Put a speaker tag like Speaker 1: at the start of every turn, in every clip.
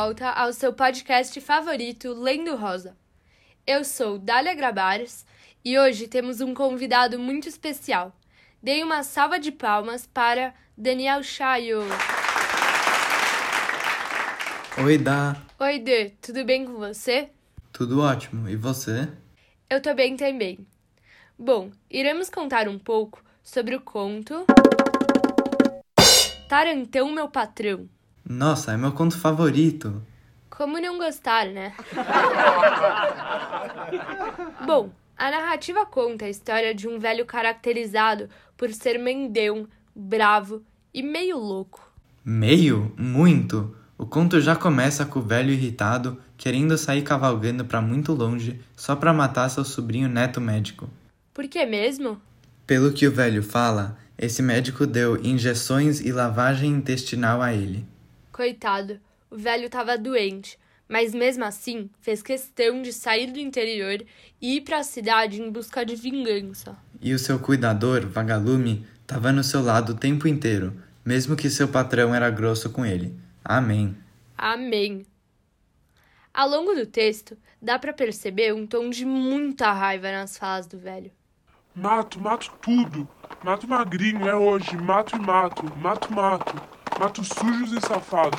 Speaker 1: volta ao seu podcast favorito, Lendo Rosa. Eu sou Dália Grabares e hoje temos um convidado muito especial. Dei uma salva de palmas para Daniel Chayo.
Speaker 2: Oi, Dá.
Speaker 1: Oi, Dê, tudo bem com você?
Speaker 2: Tudo ótimo. E você?
Speaker 1: Eu tô bem também. Bom, iremos contar um pouco sobre o conto Tarantão, meu patrão.
Speaker 2: Nossa, é meu conto favorito.
Speaker 1: Como não gostar, né? Bom, a narrativa conta a história de um velho caracterizado por ser mendão, bravo e meio louco.
Speaker 2: Meio? Muito. O conto já começa com o velho irritado querendo sair cavalgando para muito longe só para matar seu sobrinho neto médico.
Speaker 1: Por que mesmo?
Speaker 2: Pelo que o velho fala, esse médico deu injeções e lavagem intestinal a ele.
Speaker 1: Coitado, o velho estava doente, mas mesmo assim fez questão de sair do interior e ir para a cidade em busca de vingança.
Speaker 2: E o seu cuidador, Vagalume, estava no seu lado o tempo inteiro, mesmo que seu patrão era grosso com ele. Amém.
Speaker 1: Amém. Ao longo do texto, dá para perceber um tom de muita raiva nas falas do velho.
Speaker 3: Mato, mato tudo. Mato magrinho, é hoje. Mato e mato. Mato, mato. Mato sujos e safados.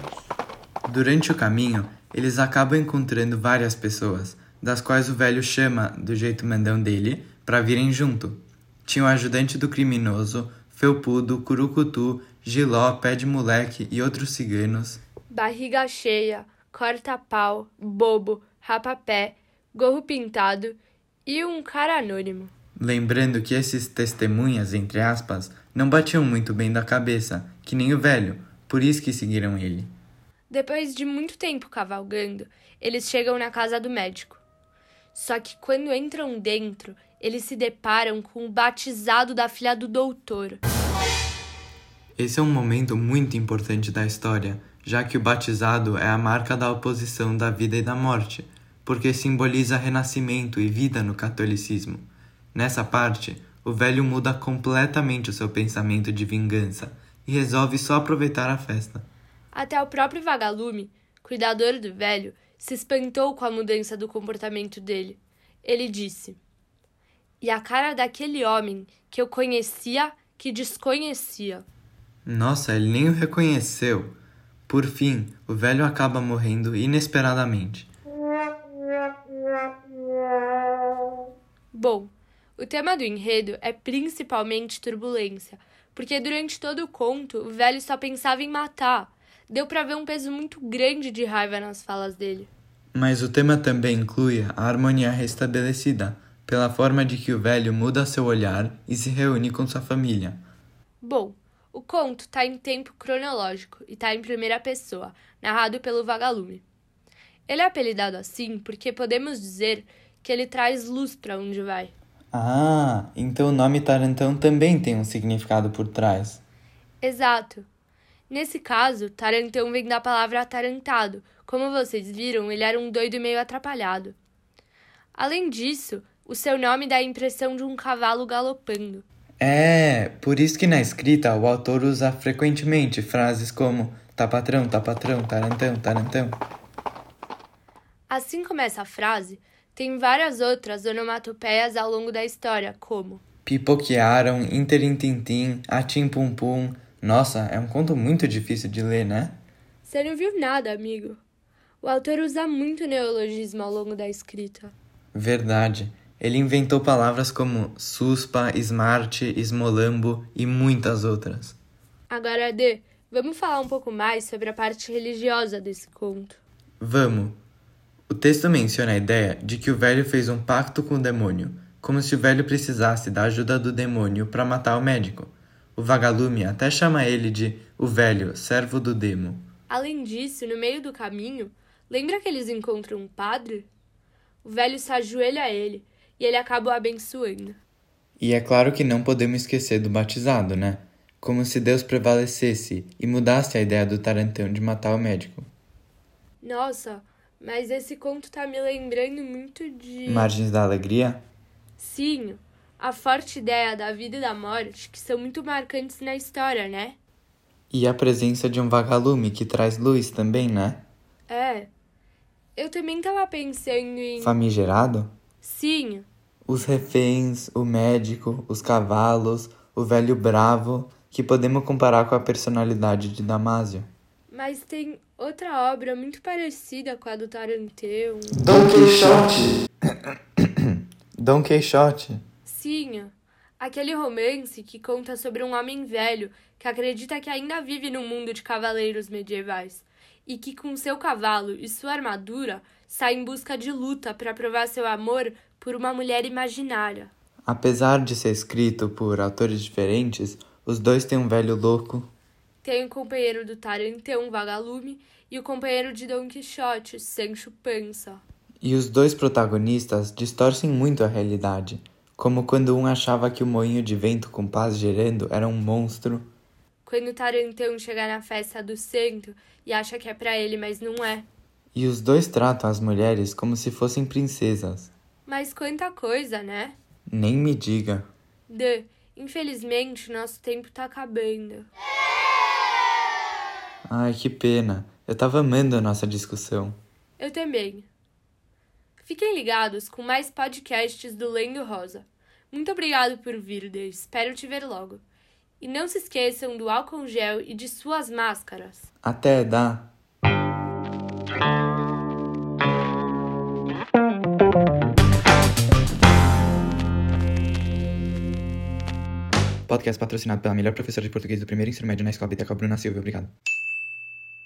Speaker 2: Durante o caminho, eles acabam encontrando várias pessoas, das quais o velho chama, do jeito mandão dele, para virem junto. Tinha o ajudante do criminoso, felpudo, curucutu, giló, pé de moleque e outros ciganos.
Speaker 1: Barriga cheia, corta-pau, bobo, rapapé, gorro pintado e um cara anônimo.
Speaker 2: Lembrando que esses testemunhas, entre aspas, não batiam muito bem da cabeça, que nem o velho, por isso que seguiram ele.
Speaker 1: Depois de muito tempo cavalgando, eles chegam na casa do médico. Só que quando entram dentro, eles se deparam com o batizado da filha do doutor.
Speaker 2: Esse é um momento muito importante da história, já que o batizado é a marca da oposição da vida e da morte, porque simboliza renascimento e vida no catolicismo. Nessa parte, o velho muda completamente o seu pensamento de vingança e resolve só aproveitar a festa.
Speaker 1: Até o próprio vagalume, cuidador do velho, se espantou com a mudança do comportamento dele. Ele disse: E a cara daquele homem que eu conhecia que desconhecia.
Speaker 2: Nossa, ele nem o reconheceu. Por fim, o velho acaba morrendo inesperadamente.
Speaker 1: Bom, o tema do enredo é principalmente turbulência, porque durante todo o conto o velho só pensava em matar. Deu para ver um peso muito grande de raiva nas falas dele.
Speaker 2: Mas o tema também inclui a harmonia restabelecida, pela forma de que o velho muda seu olhar e se reúne com sua família.
Speaker 1: Bom, o conto está em tempo cronológico e está em primeira pessoa, narrado pelo vagalume. Ele é apelidado assim porque podemos dizer que ele traz luz para onde vai.
Speaker 2: Ah, então o nome Tarantão também tem um significado por trás.
Speaker 1: Exato. Nesse caso, Tarantão vem da palavra atarantado. Como vocês viram, ele era um doido meio atrapalhado. Além disso, o seu nome dá a impressão de um cavalo galopando.
Speaker 2: É, por isso que na escrita o autor usa frequentemente frases como tá patrão, tá patrão, tarantão, tarantão.
Speaker 1: Assim como essa frase, tem várias outras onomatopeias ao longo da história, como
Speaker 2: Pipoquearam, interintintim, atim pum pum. Nossa, é um conto muito difícil de ler, né?
Speaker 1: Você não viu nada, amigo. O autor usa muito neologismo ao longo da escrita.
Speaker 2: Verdade. Ele inventou palavras como suspa, smart, esmolambo e muitas outras.
Speaker 1: Agora, D, vamos falar um pouco mais sobre a parte religiosa desse conto.
Speaker 2: Vamos. O texto menciona a ideia de que o velho fez um pacto com o demônio, como se o velho precisasse da ajuda do demônio para matar o médico. O vagalume até chama ele de o velho, servo do demo.
Speaker 1: Além disso, no meio do caminho, lembra que eles encontram um padre? O velho se ajoelha a ele e ele acaba o abençoando.
Speaker 2: E é claro que não podemos esquecer do batizado, né? Como se Deus prevalecesse e mudasse a ideia do Tarantão de matar o médico.
Speaker 1: Nossa, mas esse conto tá me lembrando muito de.
Speaker 2: Margens da Alegria?
Speaker 1: Sim, a forte ideia da vida e da morte que são muito marcantes na história, né?
Speaker 2: E a presença de um vagalume que traz luz também, né?
Speaker 1: É. Eu também tava pensando em.
Speaker 2: Famigerado?
Speaker 1: Sim.
Speaker 2: Os reféns, o médico, os cavalos, o velho bravo, que podemos comparar com a personalidade de Damásio.
Speaker 1: Mas tem outra obra muito parecida com a do Taranteu.
Speaker 2: Dom Quixote! Dom Quixote.
Speaker 1: Sim, aquele romance que conta sobre um homem velho que acredita que ainda vive num mundo de cavaleiros medievais e que, com seu cavalo e sua armadura, sai em busca de luta para provar seu amor por uma mulher imaginária.
Speaker 2: Apesar de ser escrito por autores diferentes, os dois têm um velho louco.
Speaker 1: Tem o companheiro do Tarantão, Vagalume, e o companheiro de Dom Quixote, Sancho Panza.
Speaker 2: E os dois protagonistas distorcem muito a realidade, como quando um achava que o moinho de vento com paz gerando era um monstro.
Speaker 1: Quando o Tarantão chega na festa do santo e acha que é pra ele, mas não é.
Speaker 2: E os dois tratam as mulheres como se fossem princesas.
Speaker 1: Mas quanta coisa, né?
Speaker 2: Nem me diga.
Speaker 1: D. Infelizmente, nosso tempo tá acabando.
Speaker 2: Ai, que pena. Eu tava amando a nossa discussão.
Speaker 1: Eu também. Fiquem ligados com mais podcasts do Lendo Rosa. Muito obrigado por vir, D. Espero te ver logo. E não se esqueçam do álcool gel e de suas máscaras.
Speaker 2: Até dá. Podcast patrocinado pela melhor professora de português do primeiro ensino médio na escola Biblioteca Bruna Silva. Obrigado.